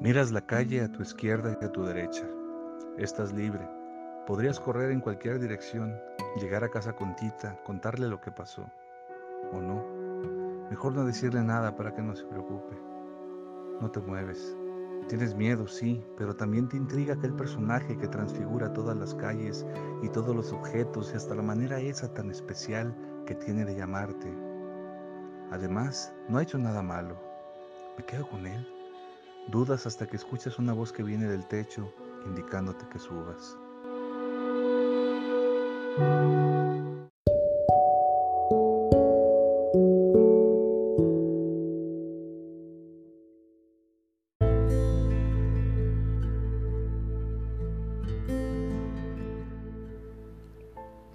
Miras la calle a tu izquierda y a tu derecha. Estás libre. Podrías correr en cualquier dirección, llegar a casa con Tita, contarle lo que pasó. ¿O no? Mejor no decirle nada para que no se preocupe. No te mueves. Tienes miedo, sí, pero también te intriga aquel personaje que transfigura todas las calles y todos los objetos y hasta la manera esa tan especial que tiene de llamarte. Además, no ha hecho nada malo. Me quedo con él. Dudas hasta que escuchas una voz que viene del techo indicándote que subas.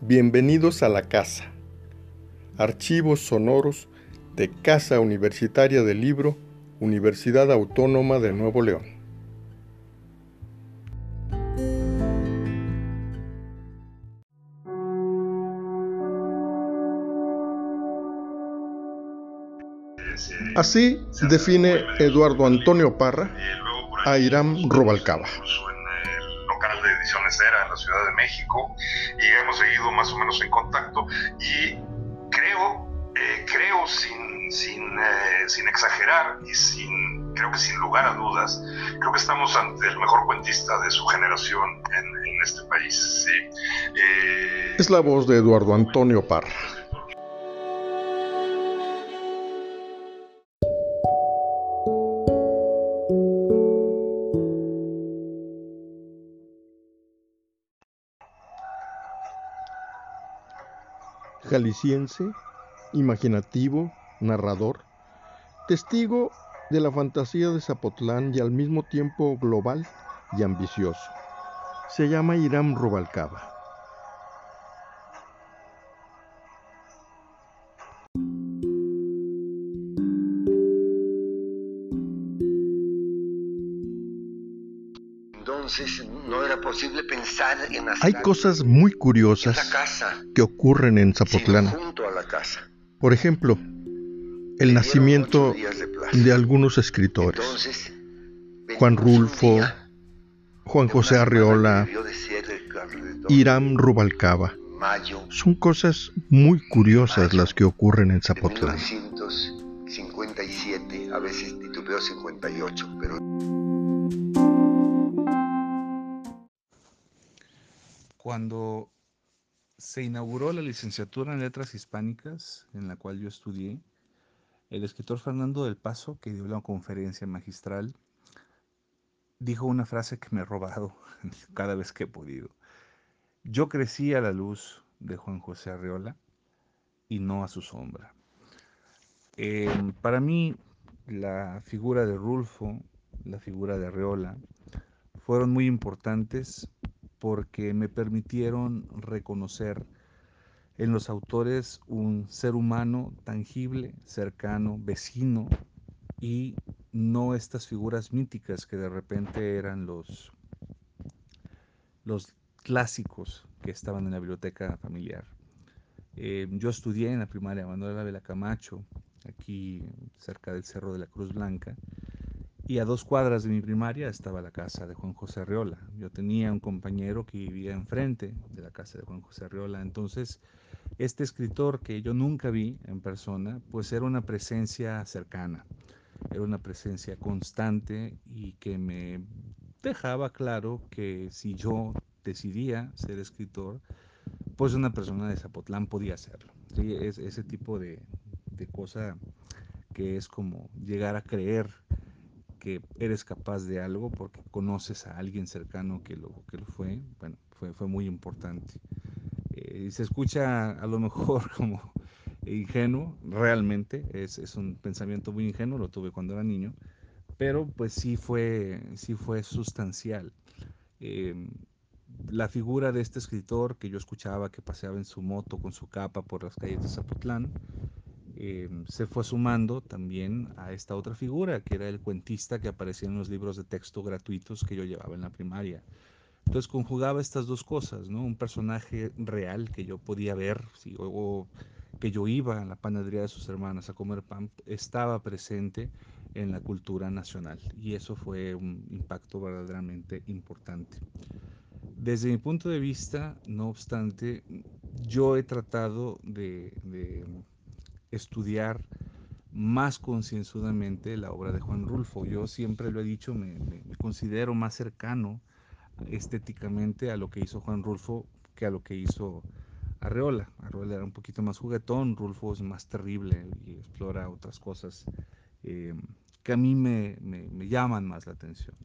Bienvenidos a la casa. Archivos sonoros de Casa Universitaria del Libro Universidad Autónoma de Nuevo León. Así define Eduardo Antonio Parra a Irán Robalcaba local de Ediciones Era en la Ciudad de México y hemos seguido más o menos en contacto y creo, eh, creo sin eh, sin, exagerar y sin, creo que sin lugar a dudas, creo que estamos ante el mejor cuentista de su generación en, este país. Eh, es la voz de Eduardo Antonio Parra. Jalisciense, imaginativo, narrador, testigo de la fantasía de Zapotlán y al mismo tiempo global y ambicioso. Se llama Irán Rubalcaba. Entonces no era posible pensar en Hay cosas muy curiosas que ocurren en Zapotlán. Por ejemplo, el nacimiento de algunos escritores. Juan Rulfo, Juan José Arreola, Irán Rubalcaba. Son cosas muy curiosas las que ocurren en Zapotlán. 1957, a veces titubeo 58, pero... Cuando se inauguró la licenciatura en Letras Hispánicas, en la cual yo estudié, el escritor Fernando del Paso, que dio la conferencia magistral, dijo una frase que me he robado cada vez que he podido. Yo crecí a la luz de Juan José Arreola y no a su sombra. Em, para mí, la figura de Rulfo, la figura de Arreola, fueron muy importantes porque me permitieron reconocer en los autores un ser humano tangible, cercano, vecino y no estas figuras míticas que de repente eran los, los clásicos que estaban en la biblioteca familiar. Eh, yo estudié en la primaria Manuel Ávila Camacho, aquí cerca del Cerro de la Cruz Blanca, y a dos cuadras de mi primaria estaba la casa de Juan José Arriola. Yo tenía un compañero que vivía enfrente de la casa de Juan José Arriola. Entonces, este escritor que yo nunca vi en persona, pues era una presencia cercana, era una presencia constante y que me dejaba claro que si yo decidía ser escritor, pues una persona de Zapotlán podía hacerlo. Es ese tipo de, de cosa que es como llegar a creer que eres capaz de algo porque conoces a alguien cercano que lo, que lo fue, bueno, fue, fue muy importante. Eh, se escucha a lo mejor como ingenuo, realmente, es, es, un pensamiento muy ingenuo, lo tuve cuando era niño, pero pues sí fue, sí fue sustancial. Em, la figura de este escritor que yo escuchaba que paseaba en su moto con su capa por las calles de Zapotlán, eh, se fue sumando también a esta otra figura, que era el cuentista que aparecía en los libros de texto gratuitos que yo llevaba en la primaria. Entonces conjugaba estas dos cosas, ¿no? Un personaje real que yo podía ver, o, que yo iba a la panadería de sus hermanas a comer pan, estaba presente en la cultura nacional. Y eso fue un impacto verdaderamente importante. Desde mi punto de vista, no obstante, yo he tratado de, estudiar más concienzudamente la obra de Juan Rulfo. Yo siempre lo he dicho, me, considero más cercano estéticamente a lo que hizo Juan Rulfo que a lo que hizo Arreola. Arreola era un poquito más juguetón, Rulfo es más terrible y explora otras cosas eh, que a mí me, llaman más la atención.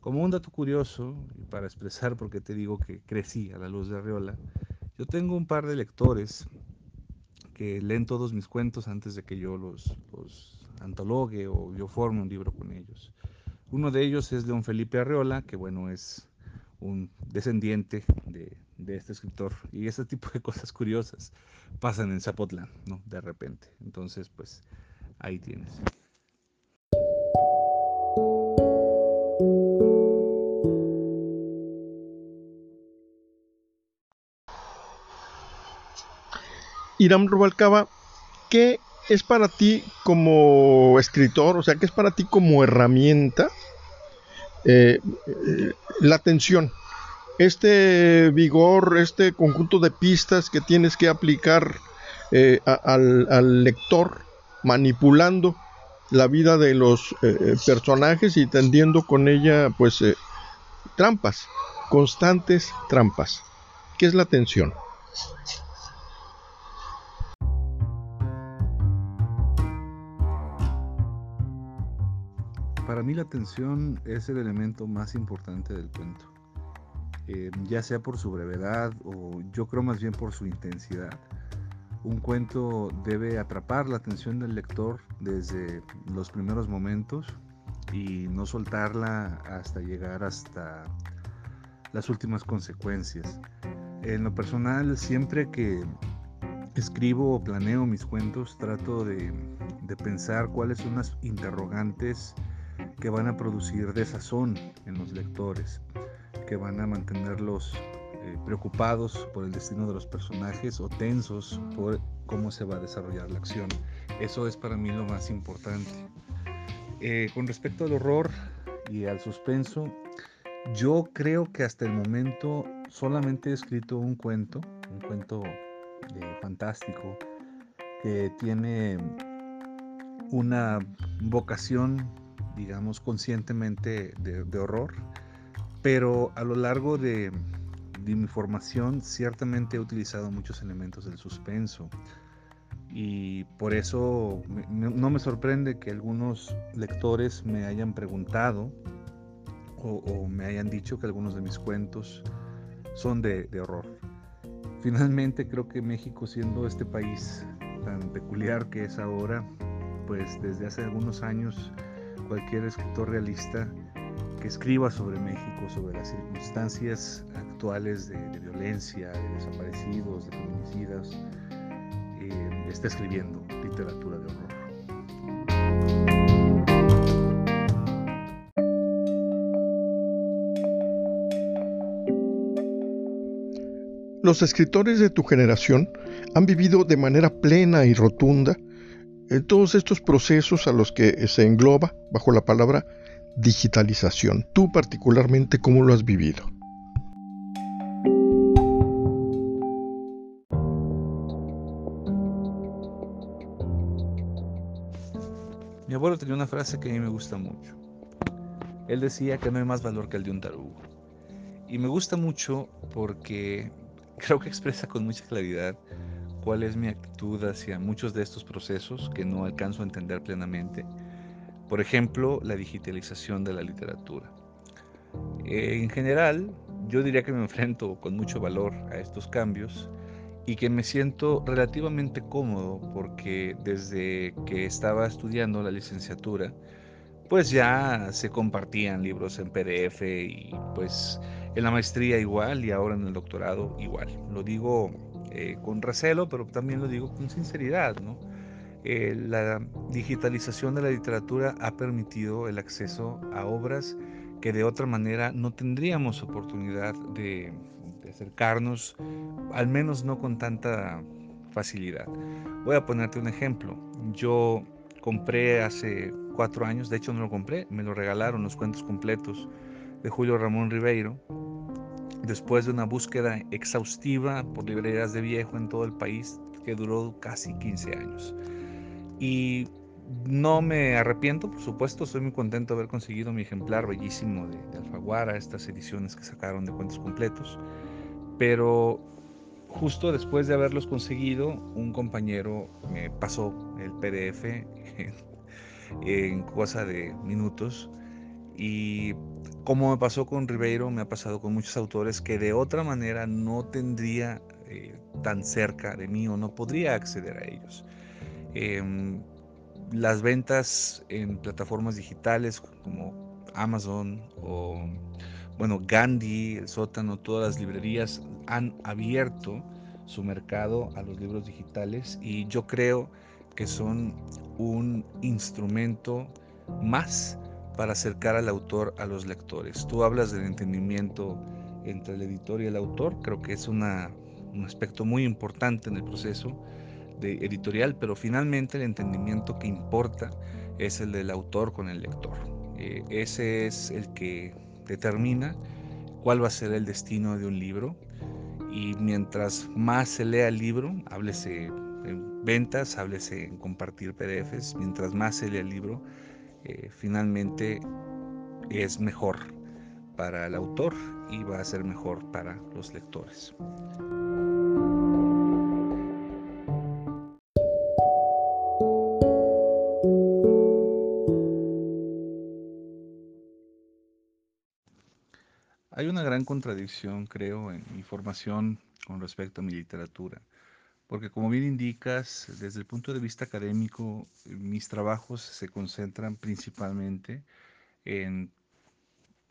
Como un dato curioso, y para expresar por qué te digo que crecí a la luz de Arreola, yo tengo un par de lectores que leen todos mis cuentos antes de que yo los, los antologue o yo forme un libro con ellos. Uno de ellos es León Felipe Arreola, que bueno, es un descendiente de, de, este escritor. Y ese tipo de cosas curiosas pasan en Zapotlán, ¿no? De repente. Entonces, pues ahí tienes. Irán Rubalcaba, ¿qué es para ti como escritor? O sea, ¿qué es para ti como herramienta eh, eh, la atención? Este vigor, este conjunto de pistas que tienes que aplicar eh, al, lector, manipulando la vida de los personajes y tendiendo con ella, pues, trampas, constantes trampas. ¿Qué es la atención? Para mí la atención es el elemento más importante del cuento, eh, ya sea por su brevedad o yo creo más bien por su intensidad. Un cuento debe atrapar la atención del lector desde los primeros momentos y no soltarla hasta llegar hasta las últimas consecuencias. En lo personal, siempre que escribo o planeo mis cuentos, trato de, de pensar cuáles son las interrogantes que van a producir desazón en los lectores, que van a mantenerlos eh, preocupados por el destino de los personajes o tensos por cómo se va a desarrollar la acción. Eso es para mí lo más importante. Eh, con respecto al horror y al suspenso, yo creo que hasta el momento solamente he escrito un cuento, un cuento eh, fantástico, que tiene una vocación digamos, conscientemente de, horror, pero a lo largo de, mi formación ciertamente he utilizado muchos elementos del suspenso y por eso no me sorprende que algunos lectores me hayan preguntado o, me hayan dicho que algunos de mis cuentos son de, de, horror. Finalmente creo que México siendo este país tan peculiar que es ahora, pues desde hace algunos años cualquier escritor realista que escriba sobre México, sobre las circunstancias actuales de, violencia, de desaparecidos, de feminicidas, eh, está escribiendo literatura de horror. Los escritores de tu generación han vivido de manera plena y rotunda todos estos procesos a los que se engloba bajo la palabra digitalización. Tú particularmente, ¿cómo lo has vivido? Mi abuelo tenía una frase que a mí me gusta mucho. Él decía que no hay más valor que el de un tarugo. Y me gusta mucho porque creo que expresa con mucha claridad cuál es mi actitud hacia muchos de estos procesos que no alcanzo a entender plenamente. Por ejemplo, la digitalización de la literatura. Eh, en general, yo diría que me enfrento con mucho valor a estos cambios y que me siento relativamente cómodo porque desde que estaba estudiando la licenciatura, pues ya se compartían libros en PDF y pues en la maestría igual y ahora en el doctorado igual. Lo digo eh, con recelo, pero también lo digo con sinceridad, ¿no? Eh, la digitalización de la literatura ha permitido el acceso a obras que de otra manera no tendríamos oportunidad de, de acercarnos, al menos no con tanta facilidad. Voy a ponerte un ejemplo. Yo compré hace cuatro años, de hecho no lo compré, me lo regalaron los cuentos completos de Julio Ramón Ribeiro, después de una búsqueda exhaustiva por librerías de viejo en todo el país que duró casi 15 años. Y no me arrepiento, por supuesto, estoy muy contento de haber conseguido mi ejemplar bellísimo de, de Alfaguara, estas ediciones que sacaron de cuentos completos, pero justo después de haberlos conseguido, un compañero me pasó el PDF en, cosa de minutos y como me pasó con Ribeiro, me ha pasado con muchos autores que de otra manera no tendría eh, tan cerca de mí o no podría acceder a ellos. Em, las ventas en plataformas digitales como Amazon o bueno, Gandhi, el sótano, todas las librerías han abierto su mercado a los libros digitales y yo creo que son un instrumento más para acercar al autor a los lectores. Tú hablas del entendimiento entre el editor y el autor, creo que es un aspecto muy importante en el proceso editorial, pero finalmente el entendimiento que importa es el del autor con el lector. Eh, ese es el que determina cuál va a ser el destino de un libro y mientras más se lea el libro, háblese en ventas, háblese en compartir PDFs, mientras más se lea el libro, eh, finalmente es mejor para el autor y va a ser mejor para los lectores. Hay una gran contradicción, creo, en mi formación con respecto a mi literatura, porque como bien indicas, desde el punto de vista académico, mis trabajos se concentran principalmente en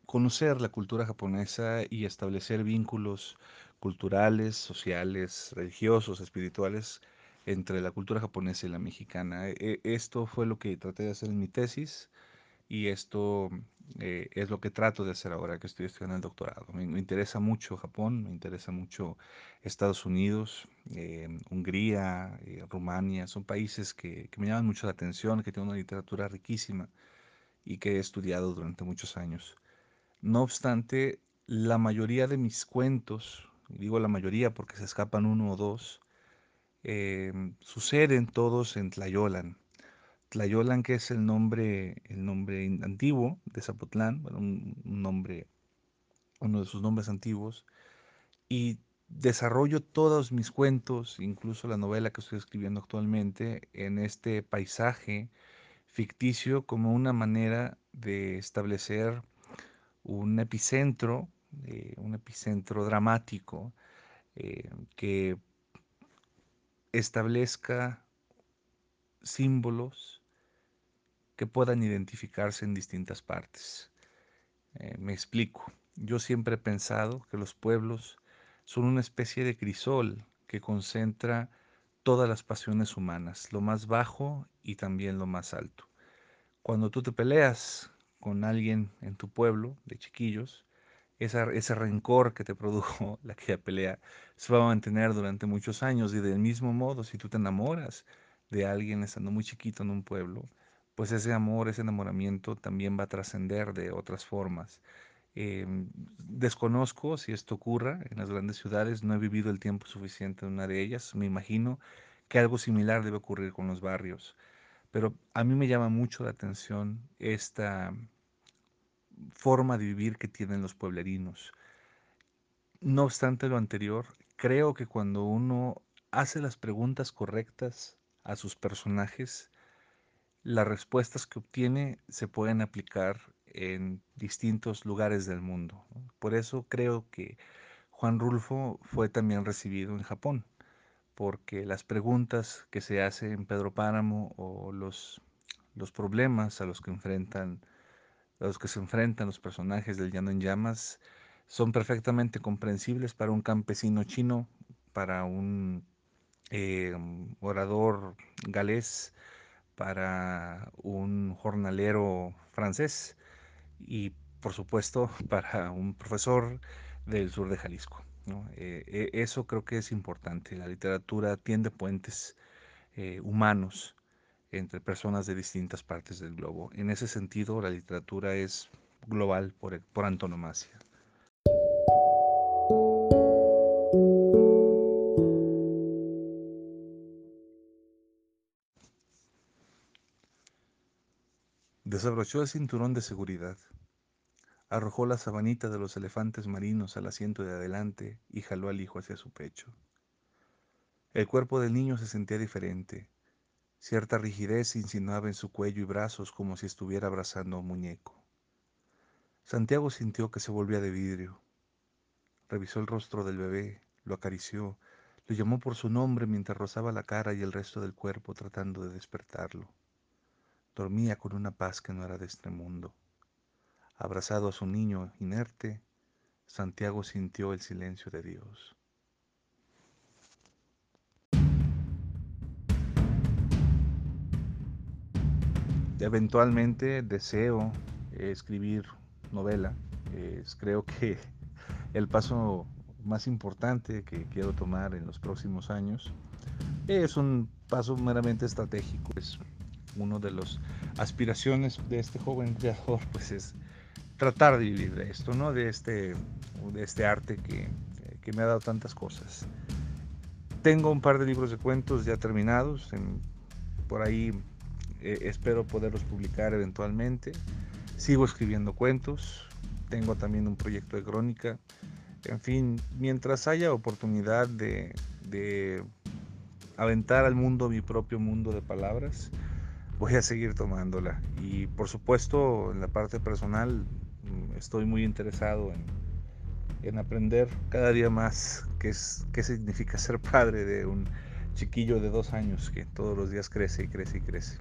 conocer la cultura japonesa y establecer vínculos culturales, sociales, religiosos, espirituales entre la cultura japonesa y la mexicana. E, esto fue lo que traté de hacer en mi tesis y esto eh, es lo que trato de hacer ahora que estoy estudiando el doctorado. Me, interesa mucho Japón, me interesa mucho Estados Unidos, eh, Hungría, eh, Rumania, son países que, que, me llaman mucho la atención, que tienen una literatura riquísima y que he estudiado durante muchos años. No obstante, la mayoría de mis cuentos, digo la mayoría porque se escapan uno o dos, suceden todos en Tlayolan Tlayolan, que es el nombre, el nombre antiguo de Zapotlán, un, nombre, uno de sus nombres antiguos, y desarrollo todos mis cuentos, incluso la novela que estoy escribiendo actualmente, en este paisaje ficticio como una manera de establecer un epicentro, eh, un epicentro dramático eh, que establezca símbolos que puedan identificarse en distintas partes. Eh, me explico. Yo siempre he pensado que los pueblos son una especie de crisol que concentra todas las pasiones humanas, lo más bajo y también lo más alto. Cuando tú te peleas con alguien en tu pueblo de chiquillos, ese rencor que te produjo la aquella pelea se va a mantener durante muchos años y del mismo modo si tú te enamoras de alguien estando muy chiquito en un pueblo, pues ese amor, ese enamoramiento también va a trascender de otras formas. Em, desconozco si esto ocurra en las grandes ciudades, no he vivido el tiempo suficiente en una de ellas, me imagino que algo similar debe ocurrir con los barrios, pero a mí me llama mucho la atención esta forma de vivir que tienen los pueblerinos. No obstante lo anterior, creo que cuando uno hace las preguntas correctas a sus personajes, las respuestas que obtiene se pueden aplicar en distintos lugares del mundo. Por eso creo que Juan Rulfo fue también recibido en Japón, porque las preguntas que se hacen en Pedro Páramo o los, los problemas a los que enfrentan los que se enfrentan los personajes del Llano en Llamas son perfectamente comprensibles para un campesino chino, para un eh, orador galés, para un jornalero francés y por supuesto para un profesor del sur de Jalisco. Eh, eh, eso creo que es importante. La literatura tiende puentes eh, humanos entre personas de distintas partes del globo. En ese sentido, la literatura es global por, por antonomasia. Desabrochó el cinturón de seguridad. Arrojó la sabanita de los elefantes marinos al asiento de adelante y jaló al hijo hacia su pecho. El cuerpo del niño se sentía diferente. Cierta rigidez insinuaba en su cuello y brazos como si estuviera abrazando a un muñeco. Santiago sintió que se volvía de vidrio. Revisó el rostro del bebé, lo acarició, lo llamó por su nombre mientras rozaba la cara y el resto del cuerpo tratando de despertarlo. Dormía con una paz que no era de este mundo. Abrazado a su niño inerte, Santiago sintió el silencio de Dios. Eventualmente deseo escribir novela. creo que el paso más importante que quiero tomar en los próximos años es un paso meramente estratégico. Es uno de las aspiraciones de este joven creador, pues es tratar de vivir de esto, ¿no? De este, de este arte que, que me ha dado tantas cosas. Tengo un par de libros de cuentos ya terminados, por ahí eh, espero poderlos publicar eventualmente. Sigo escribiendo cuentos, tengo también un proyecto de crónica. En fin, mientras haya oportunidad de, de aventar al mundo mi propio mundo de palabras, voy a seguir tomándola. Y por supuesto, en la parte personal, mm, estoy muy interesado en, en aprender cada día más qué, es, qué significa ser padre de un chiquillo de dos años que todos los días crece y crece y crece.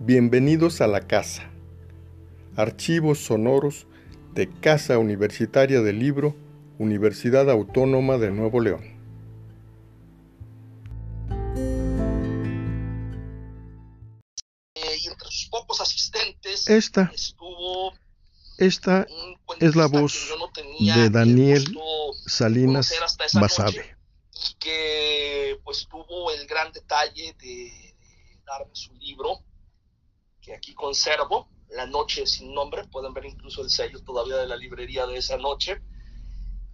Bienvenidos a la casa. Archivos sonoros de Casa Universitaria del Libro, Universidad Autónoma de Nuevo León. Eh, y entre sus pocos asistentes esta, estuvo esta es la voz no de Daniel Salinas Basabe. Y que pues tuvo el gran detalle de, de darme su libro, que aquí conservo, la Noche sin Nombre, pueden ver incluso el sello todavía de la librería de esa noche.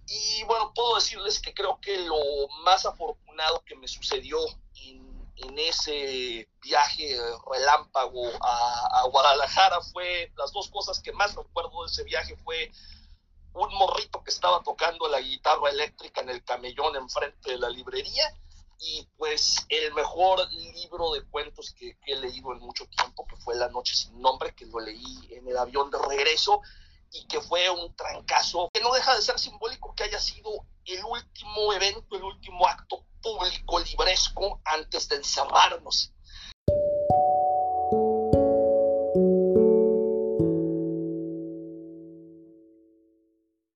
Y bueno, puedo decirles que creo que lo más afortunado que me sucedió en, ese viaje relámpago a, a, Guadalajara fue, las dos cosas que más recuerdo de ese viaje fue un morrito que estaba tocando la guitarra eléctrica en el camellón enfrente de la librería y pues el mejor libro de cuentos que, he leído en mucho tiempo, que fue La Noche sin Nombre, que lo leí en el avión de regreso y que fue un trancazo, que no deja de ser simbólico que haya sido el último evento, el último acto público libresco antes de encerrarnos